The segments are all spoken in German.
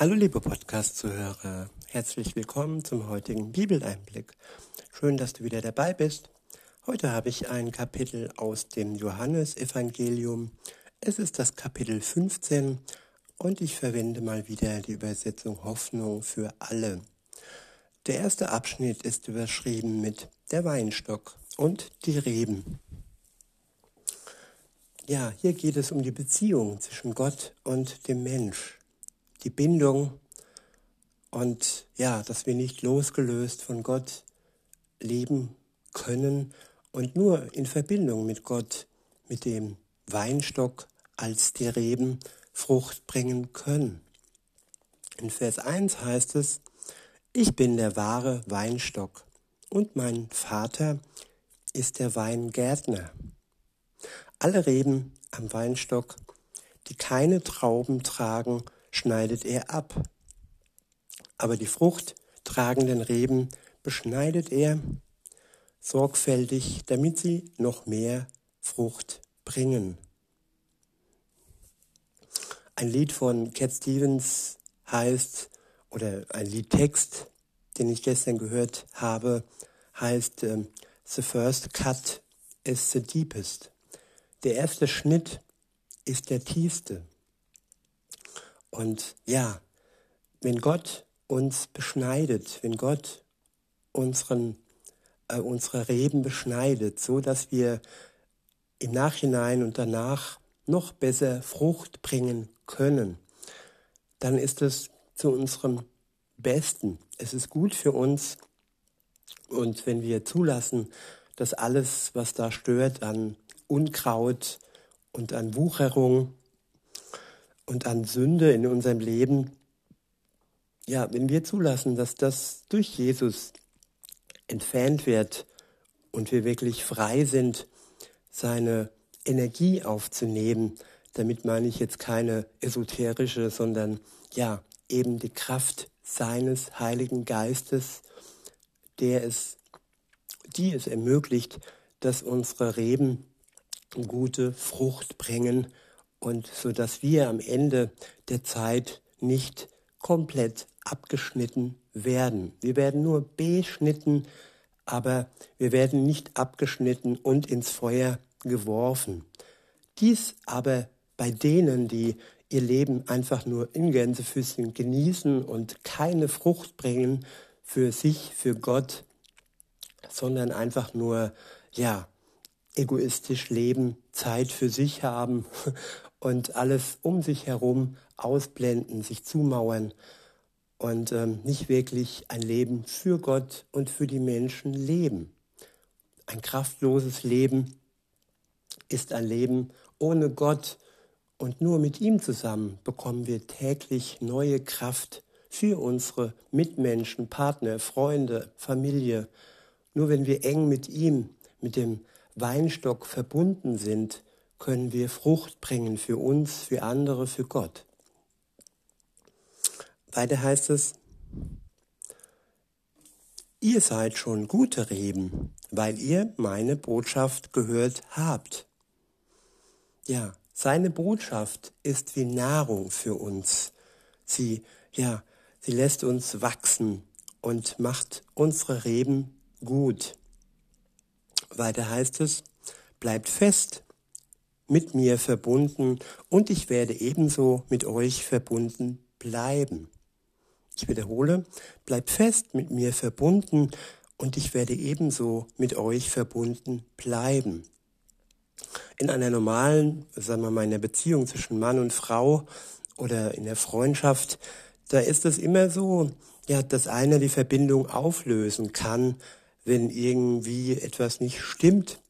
Hallo liebe Podcast-Zuhörer, herzlich willkommen zum heutigen Bibeleinblick. Schön, dass du wieder dabei bist. Heute habe ich ein Kapitel aus dem Johannesevangelium. Es ist das Kapitel 15 und ich verwende mal wieder die Übersetzung Hoffnung für alle. Der erste Abschnitt ist überschrieben mit der Weinstock und die Reben. Ja, hier geht es um die Beziehung zwischen Gott und dem Mensch die Bindung und ja, dass wir nicht losgelöst von Gott leben können und nur in Verbindung mit Gott, mit dem Weinstock als die Reben Frucht bringen können. In Vers 1 heißt es, ich bin der wahre Weinstock und mein Vater ist der Weingärtner. Alle Reben am Weinstock, die keine Trauben tragen, schneidet er ab. Aber die fruchttragenden Reben beschneidet er sorgfältig, damit sie noch mehr Frucht bringen. Ein Lied von Cat Stevens heißt, oder ein Liedtext, den ich gestern gehört habe, heißt äh, The First Cut is the Deepest. Der erste Schnitt ist der tiefste. Und ja, wenn Gott uns beschneidet, wenn Gott unseren, äh, unsere Reben beschneidet, so dass wir im Nachhinein und danach noch besser Frucht bringen können, dann ist es zu unserem Besten. Es ist gut für uns. Und wenn wir zulassen, dass alles, was da stört an Unkraut und an Wucherung und an Sünde in unserem Leben, ja, wenn wir zulassen, dass das durch Jesus entfernt wird und wir wirklich frei sind, seine Energie aufzunehmen, damit meine ich jetzt keine esoterische, sondern ja, eben die Kraft seines Heiligen Geistes, der es, die es ermöglicht, dass unsere Reben gute Frucht bringen und so dass wir am Ende der Zeit nicht komplett abgeschnitten werden. Wir werden nur beschnitten, aber wir werden nicht abgeschnitten und ins Feuer geworfen. Dies aber bei denen, die ihr Leben einfach nur in Gänsefüßchen genießen und keine Frucht bringen für sich, für Gott, sondern einfach nur, ja, egoistisch leben, Zeit für sich haben und alles um sich herum ausblenden, sich zumauern und ähm, nicht wirklich ein Leben für Gott und für die Menschen leben. Ein kraftloses Leben ist ein Leben ohne Gott und nur mit ihm zusammen bekommen wir täglich neue Kraft für unsere Mitmenschen, Partner, Freunde, Familie. Nur wenn wir eng mit ihm, mit dem Weinstock verbunden sind, können wir Frucht bringen für uns, für andere, für Gott. Weiter heißt es, ihr seid schon gute Reben, weil ihr meine Botschaft gehört habt. Ja, seine Botschaft ist wie Nahrung für uns. Sie, ja, sie lässt uns wachsen und macht unsere Reben gut. Weiter heißt es, bleibt fest mit mir verbunden und ich werde ebenso mit euch verbunden bleiben. Ich wiederhole, bleibt fest mit mir verbunden und ich werde ebenso mit euch verbunden bleiben. In einer normalen, sagen wir mal, in der Beziehung zwischen Mann und Frau oder in der Freundschaft, da ist es immer so, ja, dass einer die Verbindung auflösen kann, wenn irgendwie etwas nicht stimmt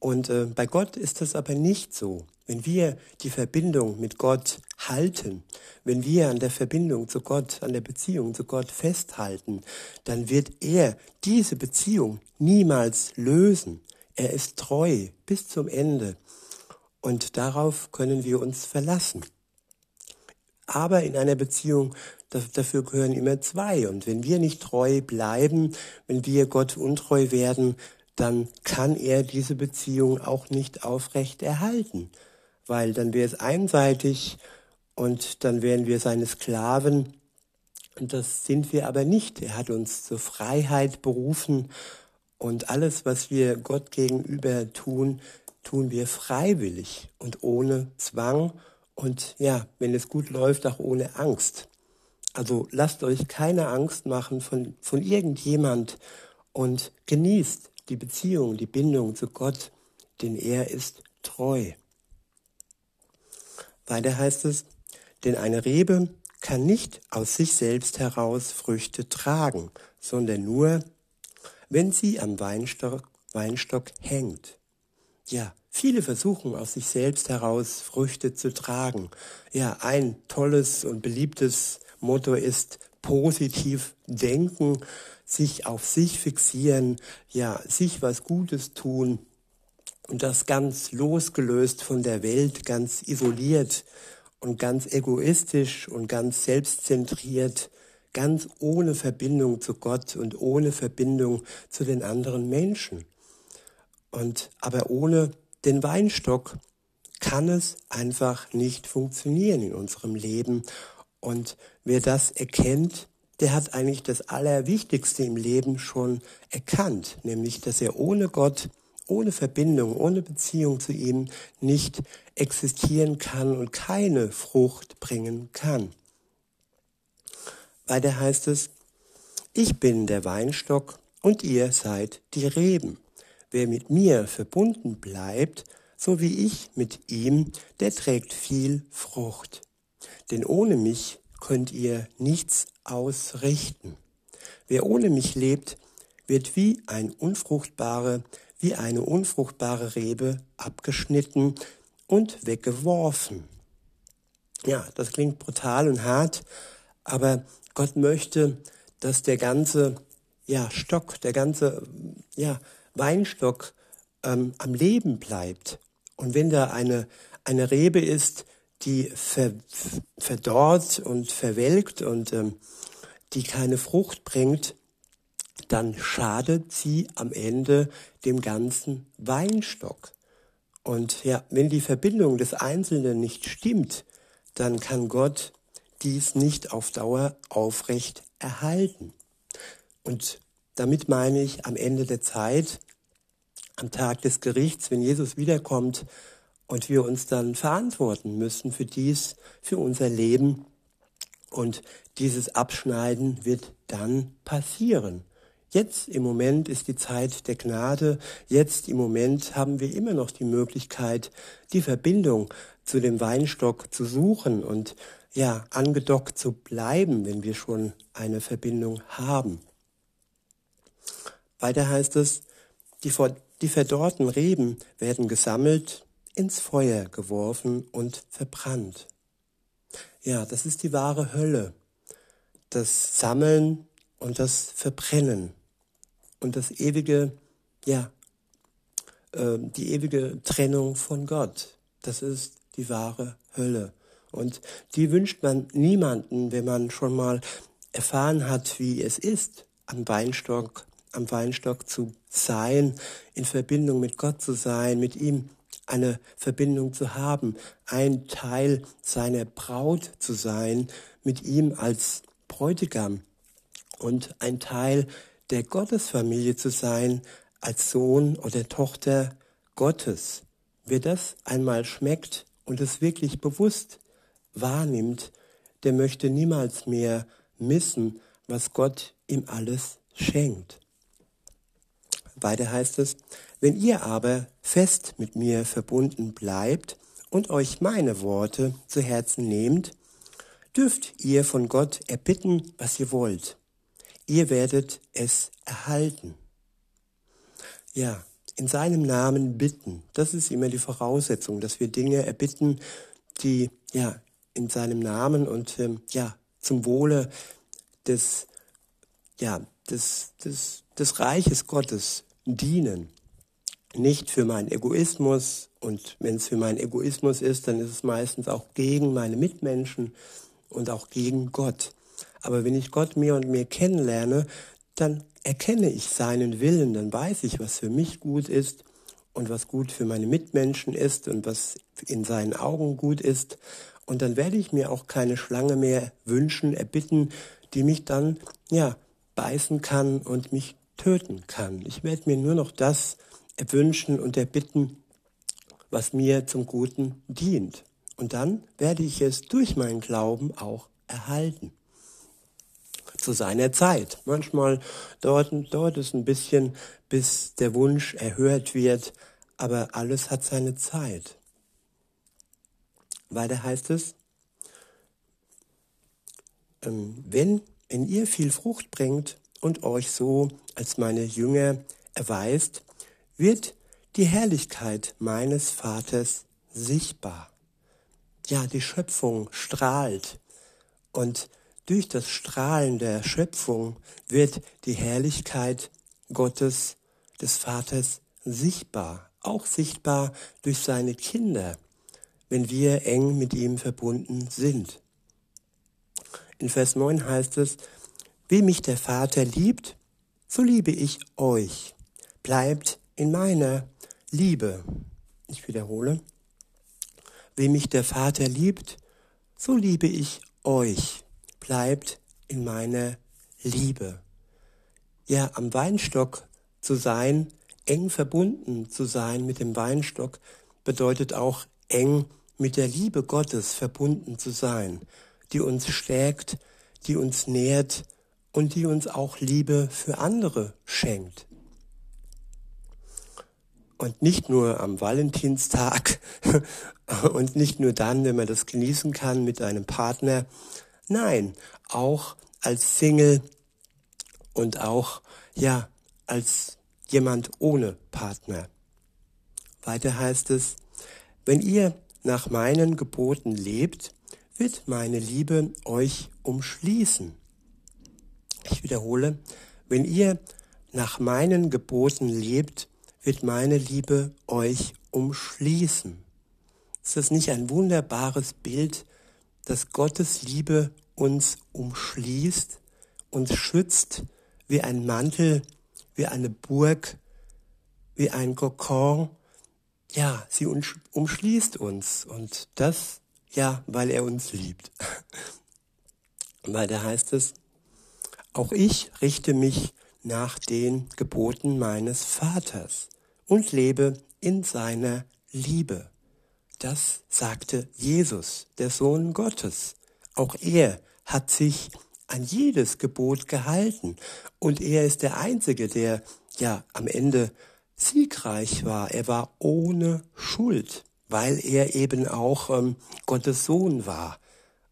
und äh, bei Gott ist das aber nicht so. Wenn wir die Verbindung mit Gott halten, wenn wir an der Verbindung zu Gott, an der Beziehung zu Gott festhalten, dann wird er diese Beziehung niemals lösen. Er ist treu bis zum Ende. Und darauf können wir uns verlassen. Aber in einer Beziehung, dafür gehören immer zwei. Und wenn wir nicht treu bleiben, wenn wir Gott untreu werden, dann kann er diese Beziehung auch nicht aufrecht erhalten, weil dann wäre es einseitig und dann wären wir seine Sklaven. Und das sind wir aber nicht. Er hat uns zur Freiheit berufen und alles, was wir Gott gegenüber tun, tun wir freiwillig und ohne Zwang und ja, wenn es gut läuft, auch ohne Angst. Also lasst euch keine Angst machen von, von irgendjemand und genießt die Beziehung, die Bindung zu Gott, denn er ist treu. Weiter heißt es, denn eine Rebe kann nicht aus sich selbst heraus Früchte tragen, sondern nur, wenn sie am Weinstock, Weinstock hängt. Ja, viele versuchen aus sich selbst heraus Früchte zu tragen. Ja, ein tolles und beliebtes Motto ist positiv denken, sich auf sich fixieren, ja, sich was Gutes tun und das ganz losgelöst von der Welt, ganz isoliert und ganz egoistisch und ganz selbstzentriert, ganz ohne Verbindung zu Gott und ohne Verbindung zu den anderen Menschen. Und aber ohne den Weinstock kann es einfach nicht funktionieren in unserem Leben. Und wer das erkennt, der hat eigentlich das Allerwichtigste im Leben schon erkannt, nämlich dass er ohne Gott ohne Verbindung, ohne Beziehung zu ihm nicht existieren kann und keine Frucht bringen kann. Weiter heißt es, ich bin der Weinstock und ihr seid die Reben. Wer mit mir verbunden bleibt, so wie ich mit ihm, der trägt viel Frucht. Denn ohne mich könnt ihr nichts ausrichten. Wer ohne mich lebt, wird wie ein unfruchtbare, wie eine unfruchtbare Rebe abgeschnitten und weggeworfen. Ja, das klingt brutal und hart, aber Gott möchte, dass der ganze ja, Stock, der ganze ja, Weinstock ähm, am Leben bleibt. Und wenn da eine, eine Rebe ist, die ver, verdorrt und verwelkt und ähm, die keine Frucht bringt, dann schadet sie am Ende dem ganzen Weinstock. Und ja, wenn die Verbindung des Einzelnen nicht stimmt, dann kann Gott dies nicht auf Dauer aufrecht erhalten. Und damit meine ich am Ende der Zeit, am Tag des Gerichts, wenn Jesus wiederkommt und wir uns dann verantworten müssen für dies, für unser Leben. Und dieses Abschneiden wird dann passieren. Jetzt im Moment ist die Zeit der Gnade. Jetzt im Moment haben wir immer noch die Möglichkeit, die Verbindung zu dem Weinstock zu suchen und ja, angedockt zu bleiben, wenn wir schon eine Verbindung haben. Weiter heißt es, die, die verdorrten Reben werden gesammelt, ins Feuer geworfen und verbrannt. Ja, das ist die wahre Hölle. Das Sammeln und das Verbrennen und das ewige, ja, äh, die ewige Trennung von Gott. Das ist die wahre Hölle. Und die wünscht man niemanden, wenn man schon mal erfahren hat, wie es ist, am Weinstock, am Weinstock zu sein, in Verbindung mit Gott zu sein, mit ihm eine Verbindung zu haben, ein Teil seiner Braut zu sein, mit ihm als Bräutigam und ein Teil der Gottesfamilie zu sein, als Sohn oder Tochter Gottes. Wer das einmal schmeckt und es wirklich bewusst wahrnimmt, der möchte niemals mehr missen, was Gott ihm alles schenkt. Weiter heißt es, wenn ihr aber fest mit mir verbunden bleibt und euch meine Worte zu Herzen nehmt, dürft ihr von Gott erbitten, was ihr wollt ihr werdet es erhalten. Ja, in seinem Namen bitten. Das ist immer die Voraussetzung, dass wir Dinge erbitten, die ja in seinem Namen und ähm, ja zum Wohle des ja des, des, des Reiches Gottes dienen. Nicht für meinen Egoismus und wenn es für meinen Egoismus ist, dann ist es meistens auch gegen meine Mitmenschen und auch gegen Gott. Aber wenn ich Gott mehr und mehr kennenlerne, dann erkenne ich seinen Willen, dann weiß ich, was für mich gut ist und was gut für meine Mitmenschen ist und was in seinen Augen gut ist. Und dann werde ich mir auch keine Schlange mehr wünschen, erbitten, die mich dann, ja, beißen kann und mich töten kann. Ich werde mir nur noch das erwünschen und erbitten, was mir zum Guten dient. Und dann werde ich es durch meinen Glauben auch erhalten. Zu seiner Zeit. Manchmal dauert, dauert es ein bisschen, bis der Wunsch erhört wird, aber alles hat seine Zeit. Weiter heißt es, ähm, wenn, wenn ihr viel Frucht bringt und euch so als meine Jünger erweist, wird die Herrlichkeit meines Vaters sichtbar. Ja, die Schöpfung strahlt und durch das Strahlen der Schöpfung wird die Herrlichkeit Gottes, des Vaters sichtbar, auch sichtbar durch seine Kinder, wenn wir eng mit ihm verbunden sind. In Vers 9 heißt es, wie mich der Vater liebt, so liebe ich euch. Bleibt in meiner Liebe. Ich wiederhole. Wie mich der Vater liebt, so liebe ich euch. Bleibt in meiner Liebe. Ja, am Weinstock zu sein, eng verbunden zu sein mit dem Weinstock, bedeutet auch eng mit der Liebe Gottes verbunden zu sein, die uns stärkt, die uns nährt und die uns auch Liebe für andere schenkt. Und nicht nur am Valentinstag und nicht nur dann, wenn man das genießen kann mit einem Partner. Nein, auch als Single und auch, ja, als jemand ohne Partner. Weiter heißt es, wenn ihr nach meinen Geboten lebt, wird meine Liebe euch umschließen. Ich wiederhole, wenn ihr nach meinen Geboten lebt, wird meine Liebe euch umschließen. Ist das nicht ein wunderbares Bild, dass Gottes Liebe uns umschließt, uns schützt wie ein Mantel, wie eine Burg, wie ein Kokon? Ja, sie umschließt uns und das, ja, weil er uns liebt. weil da heißt es, auch ich richte mich nach den Geboten meines Vaters und lebe in seiner Liebe. Das sagte Jesus, der Sohn Gottes. Auch er hat sich an jedes Gebot gehalten und er ist der Einzige, der ja am Ende siegreich war. Er war ohne Schuld, weil er eben auch ähm, Gottes Sohn war.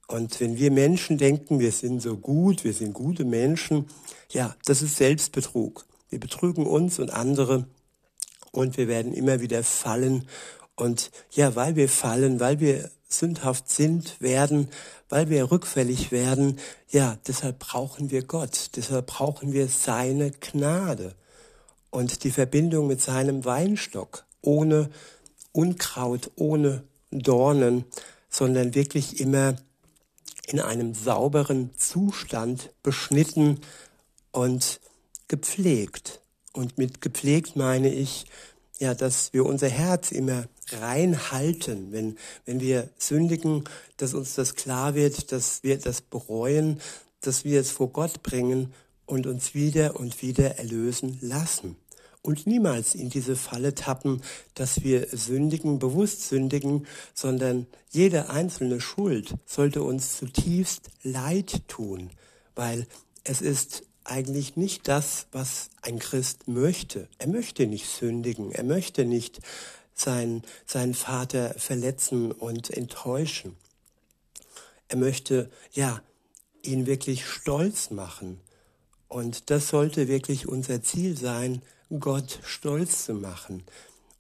Und wenn wir Menschen denken, wir sind so gut, wir sind gute Menschen, ja, das ist Selbstbetrug. Wir betrügen uns und andere und wir werden immer wieder fallen. Und ja, weil wir fallen, weil wir sündhaft sind, werden, weil wir rückfällig werden, ja, deshalb brauchen wir Gott, deshalb brauchen wir seine Gnade und die Verbindung mit seinem Weinstock, ohne Unkraut, ohne Dornen, sondern wirklich immer in einem sauberen Zustand beschnitten und gepflegt. Und mit gepflegt meine ich, ja, dass wir unser Herz immer rein halten, wenn, wenn wir sündigen, dass uns das klar wird, dass wir das bereuen, dass wir es vor Gott bringen und uns wieder und wieder erlösen lassen und niemals in diese Falle tappen, dass wir sündigen, bewusst sündigen, sondern jede einzelne Schuld sollte uns zutiefst leid tun, weil es ist eigentlich nicht das, was ein Christ möchte. Er möchte nicht sündigen, er möchte nicht seinen, seinen Vater verletzen und enttäuschen. Er möchte, ja, ihn wirklich stolz machen. Und das sollte wirklich unser Ziel sein, Gott stolz zu machen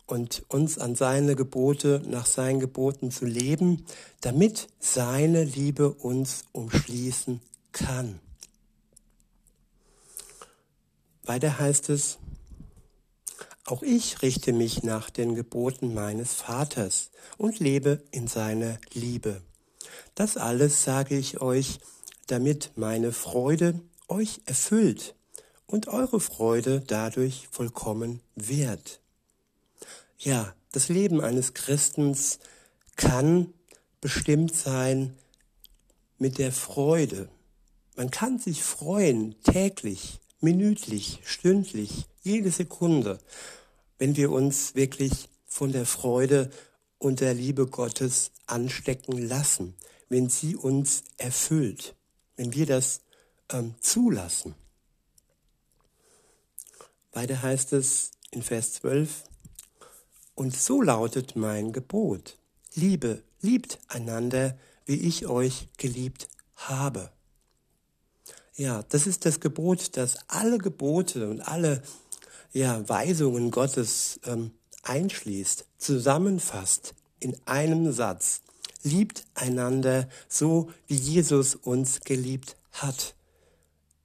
und uns an seine Gebote, nach seinen Geboten zu leben, damit seine Liebe uns umschließen kann. Weiter heißt es, auch ich richte mich nach den Geboten meines Vaters und lebe in seiner Liebe. Das alles sage ich euch, damit meine Freude euch erfüllt und eure Freude dadurch vollkommen wird. Ja, das Leben eines Christens kann bestimmt sein mit der Freude. Man kann sich freuen täglich, minütlich, stündlich, jede Sekunde, wenn wir uns wirklich von der Freude und der Liebe Gottes anstecken lassen, wenn sie uns erfüllt, wenn wir das ähm, zulassen. Weiter heißt es in Vers 12, und so lautet mein Gebot, Liebe, liebt einander, wie ich euch geliebt habe. Ja, das ist das Gebot, das alle Gebote und alle ja, Weisungen Gottes ähm, einschließt, zusammenfasst in einem Satz. Liebt einander so, wie Jesus uns geliebt hat.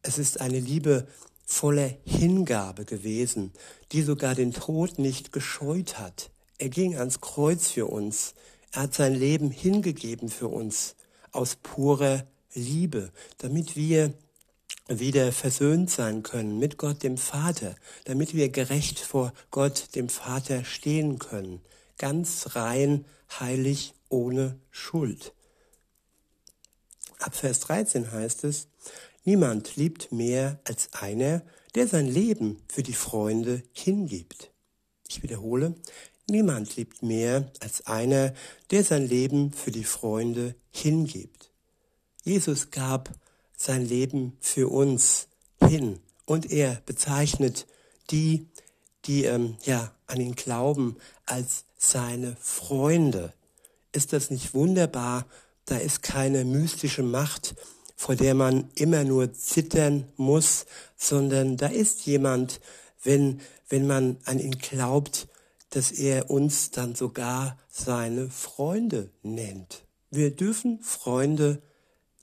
Es ist eine Liebe voller Hingabe gewesen, die sogar den Tod nicht gescheut hat. Er ging ans Kreuz für uns. Er hat sein Leben hingegeben für uns aus purer Liebe, damit wir wieder versöhnt sein können mit Gott dem Vater, damit wir gerecht vor Gott dem Vater stehen können, ganz rein, heilig, ohne Schuld. Ab Vers 13 heißt es, niemand liebt mehr als einer, der sein Leben für die Freunde hingibt. Ich wiederhole, niemand liebt mehr als einer, der sein Leben für die Freunde hingibt. Jesus gab sein Leben für uns hin. Und er bezeichnet die, die ähm, ja an ihn glauben, als seine Freunde. Ist das nicht wunderbar? Da ist keine mystische Macht, vor der man immer nur zittern muss, sondern da ist jemand, wenn, wenn man an ihn glaubt, dass er uns dann sogar seine Freunde nennt. Wir dürfen Freunde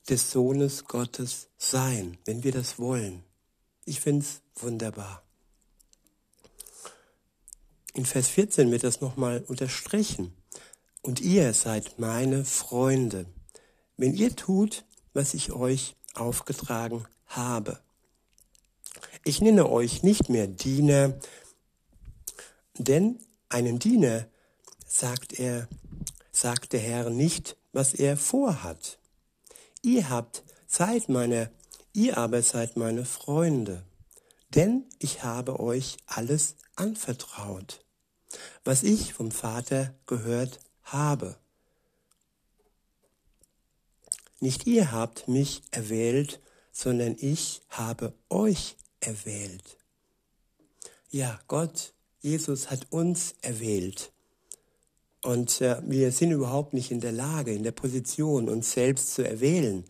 des Sohnes Gottes sein, wenn wir das wollen. Ich finde es wunderbar. In Vers 14 wird das nochmal unterstrichen. Und ihr seid meine Freunde, wenn ihr tut, was ich euch aufgetragen habe. Ich nenne euch nicht mehr Diener, denn einen Diener sagt er, sagt der Herr nicht, was er vorhat. Ihr habt seid meine, ihr aber seid meine Freunde, denn ich habe euch alles anvertraut, was ich vom Vater gehört habe. Nicht ihr habt mich erwählt, sondern ich habe euch erwählt. Ja, Gott, Jesus hat uns erwählt. Und äh, wir sind überhaupt nicht in der Lage, in der Position, uns selbst zu erwählen.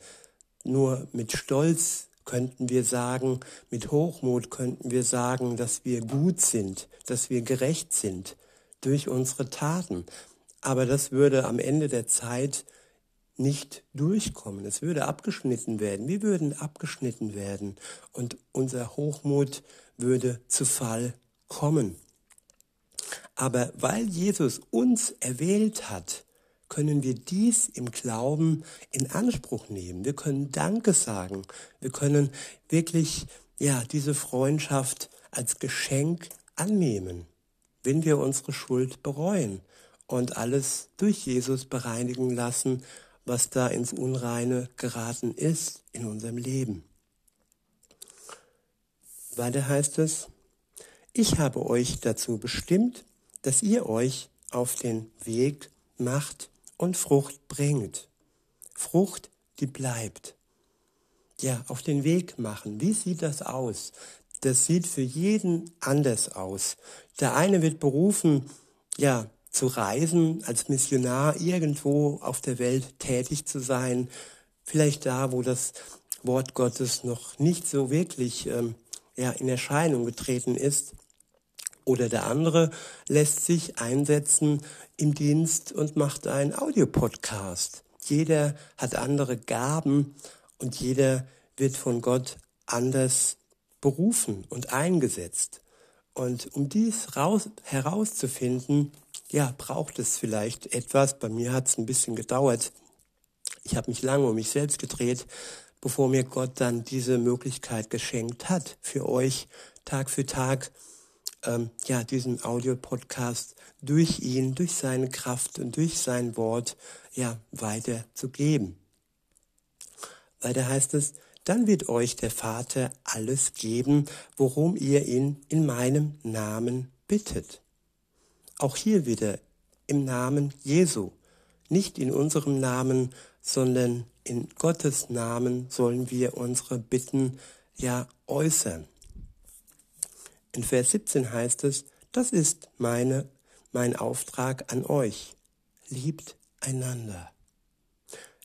Nur mit Stolz könnten wir sagen, mit Hochmut könnten wir sagen, dass wir gut sind, dass wir gerecht sind durch unsere Taten. Aber das würde am Ende der Zeit nicht durchkommen. Es würde abgeschnitten werden. Wir würden abgeschnitten werden und unser Hochmut würde zu Fall kommen. Aber weil Jesus uns erwählt hat, können wir dies im Glauben in Anspruch nehmen. Wir können Danke sagen. Wir können wirklich, ja, diese Freundschaft als Geschenk annehmen, wenn wir unsere Schuld bereuen und alles durch Jesus bereinigen lassen, was da ins Unreine geraten ist in unserem Leben. Weiter heißt es, ich habe euch dazu bestimmt, dass ihr euch auf den Weg macht und Frucht bringt. Frucht, die bleibt. Ja, auf den Weg machen. Wie sieht das aus? Das sieht für jeden anders aus. Der eine wird berufen, ja, zu reisen, als Missionar irgendwo auf der Welt tätig zu sein. Vielleicht da, wo das Wort Gottes noch nicht so wirklich ähm, ja, in Erscheinung getreten ist. Oder der andere lässt sich einsetzen im Dienst und macht einen Audiopodcast. Jeder hat andere Gaben und jeder wird von Gott anders berufen und eingesetzt. Und um dies raus, herauszufinden, ja, braucht es vielleicht etwas. Bei mir hat es ein bisschen gedauert. Ich habe mich lange um mich selbst gedreht, bevor mir Gott dann diese Möglichkeit geschenkt hat, für euch Tag für Tag ähm, ja, diesen Audiopodcast durch ihn, durch seine Kraft und durch sein Wort ja, weiterzugeben. Weiter heißt es, dann wird euch der Vater alles geben, worum ihr ihn in meinem Namen bittet. Auch hier wieder im Namen Jesu, nicht in unserem Namen, sondern in Gottes Namen sollen wir unsere Bitten ja äußern. In Vers 17 heißt es, das ist meine, mein Auftrag an euch. Liebt einander.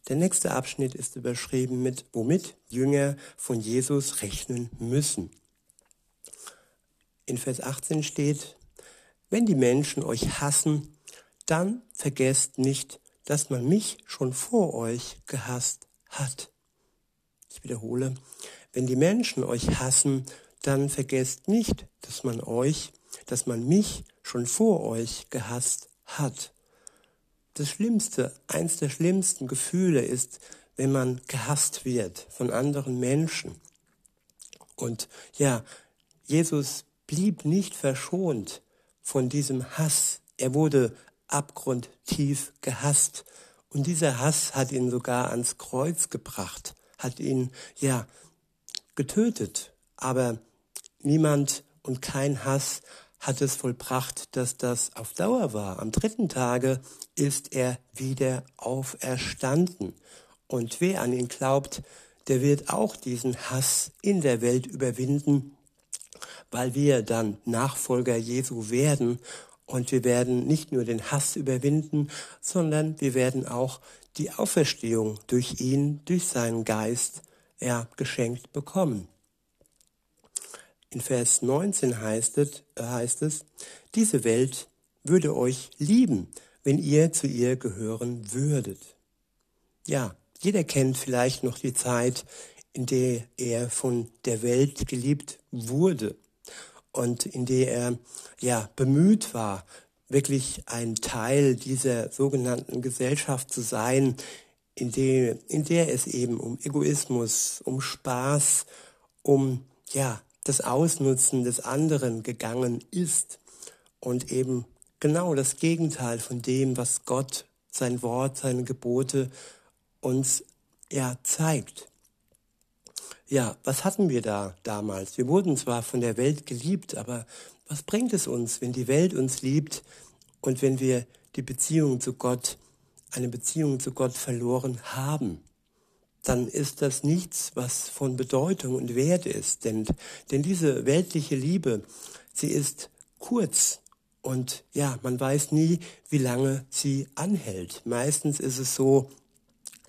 Der nächste Abschnitt ist überschrieben mit, womit Jünger von Jesus rechnen müssen. In Vers 18 steht, wenn die Menschen euch hassen, dann vergesst nicht, dass man mich schon vor euch gehasst hat. Ich wiederhole, wenn die Menschen euch hassen, dann vergesst nicht, dass man euch, dass man mich schon vor euch gehasst hat. Das Schlimmste, eins der schlimmsten Gefühle ist, wenn man gehasst wird von anderen Menschen. Und ja, Jesus blieb nicht verschont von diesem Hass. Er wurde abgrundtief gehasst. Und dieser Hass hat ihn sogar ans Kreuz gebracht, hat ihn, ja, getötet. Aber niemand und kein Hass hat es vollbracht, dass das auf Dauer war. Am dritten Tage ist er wieder auferstanden. Und wer an ihn glaubt, der wird auch diesen Hass in der Welt überwinden, weil wir dann Nachfolger Jesu werden. Und wir werden nicht nur den Hass überwinden, sondern wir werden auch die Auferstehung durch ihn, durch seinen Geist, ja, geschenkt bekommen. In Vers 19 heißt es, heißt es, diese Welt würde euch lieben, wenn ihr zu ihr gehören würdet. Ja, jeder kennt vielleicht noch die Zeit, in der er von der Welt geliebt wurde und in der er ja bemüht war, wirklich ein Teil dieser sogenannten Gesellschaft zu sein, in der, in der es eben um Egoismus, um Spaß, um ja das Ausnutzen des anderen gegangen ist und eben genau das Gegenteil von dem, was Gott, sein Wort, seine Gebote uns ja zeigt. Ja, was hatten wir da damals? Wir wurden zwar von der Welt geliebt, aber was bringt es uns, wenn die Welt uns liebt und wenn wir die Beziehung zu Gott, eine Beziehung zu Gott verloren haben? dann ist das nichts, was von Bedeutung und Wert ist. Denn, denn diese weltliche Liebe, sie ist kurz und ja, man weiß nie, wie lange sie anhält. Meistens ist es so,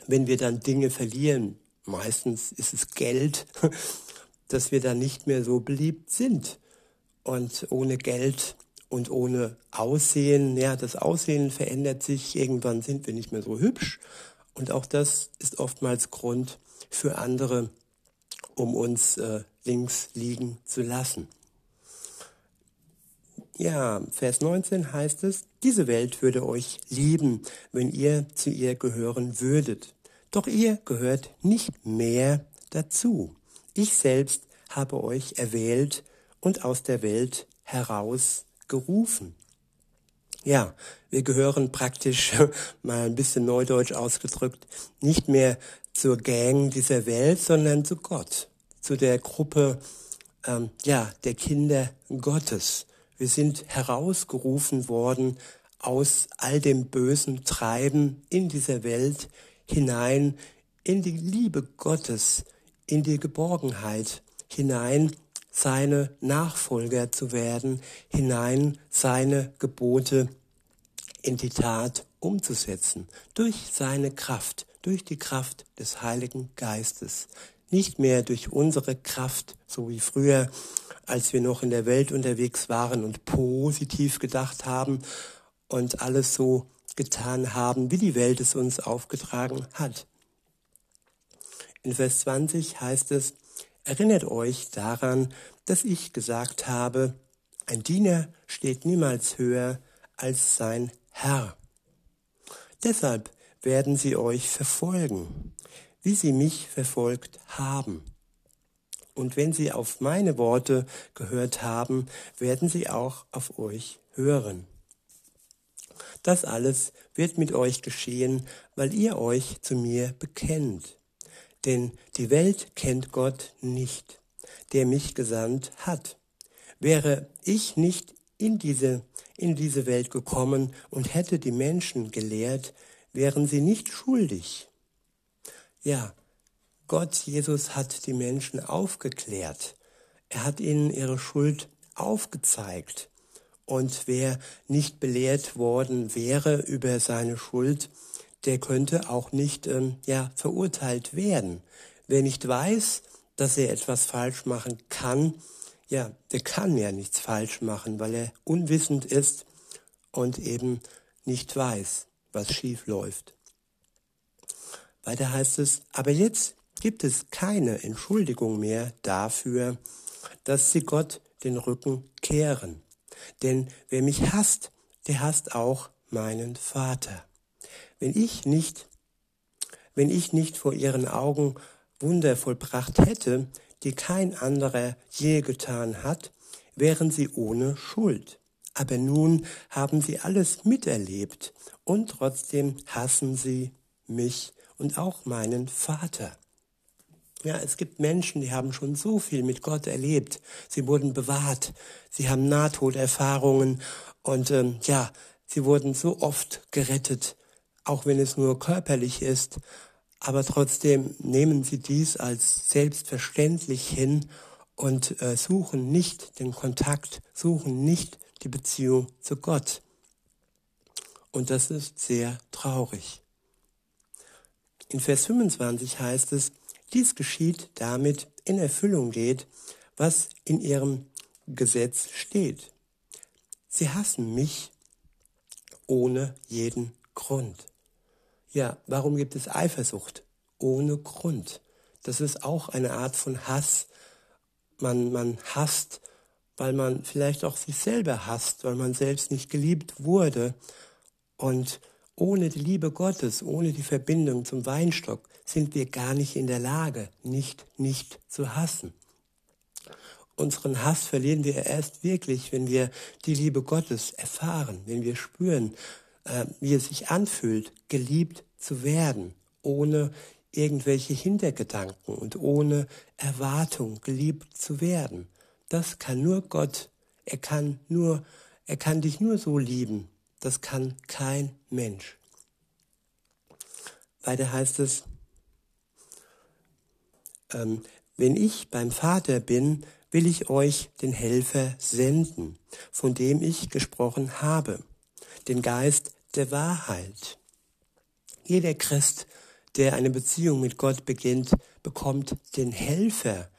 wenn wir dann Dinge verlieren, meistens ist es Geld, dass wir dann nicht mehr so beliebt sind. Und ohne Geld und ohne Aussehen, ja, das Aussehen verändert sich, irgendwann sind wir nicht mehr so hübsch und auch das ist oftmals Grund für andere, um uns äh, links liegen zu lassen. Ja, Vers 19 heißt es, diese Welt würde euch lieben, wenn ihr zu ihr gehören würdet. Doch ihr gehört nicht mehr dazu. Ich selbst habe euch erwählt und aus der Welt herausgerufen. Ja, wir gehören praktisch, mal ein bisschen neudeutsch ausgedrückt, nicht mehr zur Gang dieser Welt, sondern zu Gott, zu der Gruppe ähm, ja, der Kinder Gottes. Wir sind herausgerufen worden aus all dem bösen Treiben in dieser Welt hinein in die Liebe Gottes, in die Geborgenheit hinein seine Nachfolger zu werden, hinein seine Gebote in die Tat umzusetzen, durch seine Kraft, durch die Kraft des Heiligen Geistes, nicht mehr durch unsere Kraft, so wie früher, als wir noch in der Welt unterwegs waren und positiv gedacht haben und alles so getan haben, wie die Welt es uns aufgetragen hat. In Vers 20 heißt es, Erinnert euch daran, dass ich gesagt habe, ein Diener steht niemals höher als sein Herr. Deshalb werden sie euch verfolgen, wie sie mich verfolgt haben. Und wenn sie auf meine Worte gehört haben, werden sie auch auf euch hören. Das alles wird mit euch geschehen, weil ihr euch zu mir bekennt. Denn die Welt kennt Gott nicht, der mich gesandt hat. Wäre ich nicht in diese, in diese Welt gekommen und hätte die Menschen gelehrt, wären sie nicht schuldig. Ja, Gott, Jesus hat die Menschen aufgeklärt. Er hat ihnen ihre Schuld aufgezeigt. Und wer nicht belehrt worden wäre über seine Schuld, der könnte auch nicht ähm, ja, verurteilt werden. Wer nicht weiß, dass er etwas falsch machen kann, ja, der kann ja nichts falsch machen, weil er unwissend ist und eben nicht weiß, was schief läuft. Weiter heißt es, aber jetzt gibt es keine Entschuldigung mehr dafür, dass sie Gott den Rücken kehren. Denn wer mich hasst, der hasst auch meinen Vater. Wenn ich nicht, wenn ich nicht vor ihren Augen Wunder vollbracht hätte, die kein anderer je getan hat, wären sie ohne Schuld. Aber nun haben sie alles miterlebt und trotzdem hassen sie mich und auch meinen Vater. Ja, es gibt Menschen, die haben schon so viel mit Gott erlebt. Sie wurden bewahrt, sie haben Nahtoderfahrungen und ähm, ja, sie wurden so oft gerettet, auch wenn es nur körperlich ist. Aber trotzdem nehmen sie dies als selbstverständlich hin und äh, suchen nicht den Kontakt, suchen nicht die Beziehung zu Gott. Und das ist sehr traurig. In Vers 25 heißt es, dies geschieht, damit in Erfüllung geht, was in ihrem Gesetz steht. Sie hassen mich ohne jeden Grund. Ja, warum gibt es Eifersucht? Ohne Grund. Das ist auch eine Art von Hass. Man, man hasst, weil man vielleicht auch sich selber hasst, weil man selbst nicht geliebt wurde. Und ohne die Liebe Gottes, ohne die Verbindung zum Weinstock sind wir gar nicht in der Lage, nicht, nicht zu hassen. Unseren Hass verlieren wir erst wirklich, wenn wir die Liebe Gottes erfahren, wenn wir spüren, äh, wie es sich anfühlt, geliebt zu werden, ohne irgendwelche Hintergedanken und ohne Erwartung geliebt zu werden. Das kann nur Gott. Er kann nur, er kann dich nur so lieben. Das kann kein Mensch. Weiter heißt es, ähm, wenn ich beim Vater bin, will ich euch den Helfer senden, von dem ich gesprochen habe, den Geist der Wahrheit. Jeder Christ, der eine Beziehung mit Gott beginnt, bekommt den Helfer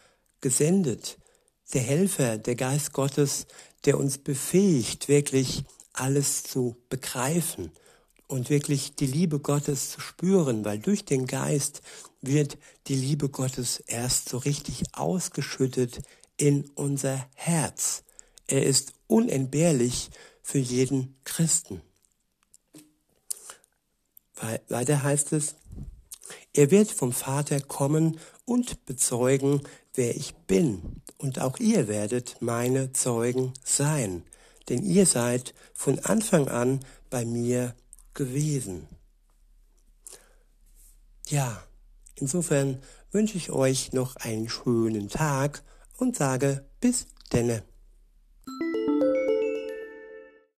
gesendet. Der Helfer, der Geist Gottes, der uns befähigt, wirklich alles zu begreifen und wirklich die Liebe Gottes zu spüren, weil durch den Geist wird die Liebe Gottes erst so richtig ausgeschüttet in unser Herz. Er ist unentbehrlich für jeden Christen. Weiter heißt es, er wird vom Vater kommen und bezeugen, wer ich bin, und auch ihr werdet meine Zeugen sein, denn ihr seid von Anfang an bei mir gewesen. Ja, insofern wünsche ich euch noch einen schönen Tag und sage bis denne.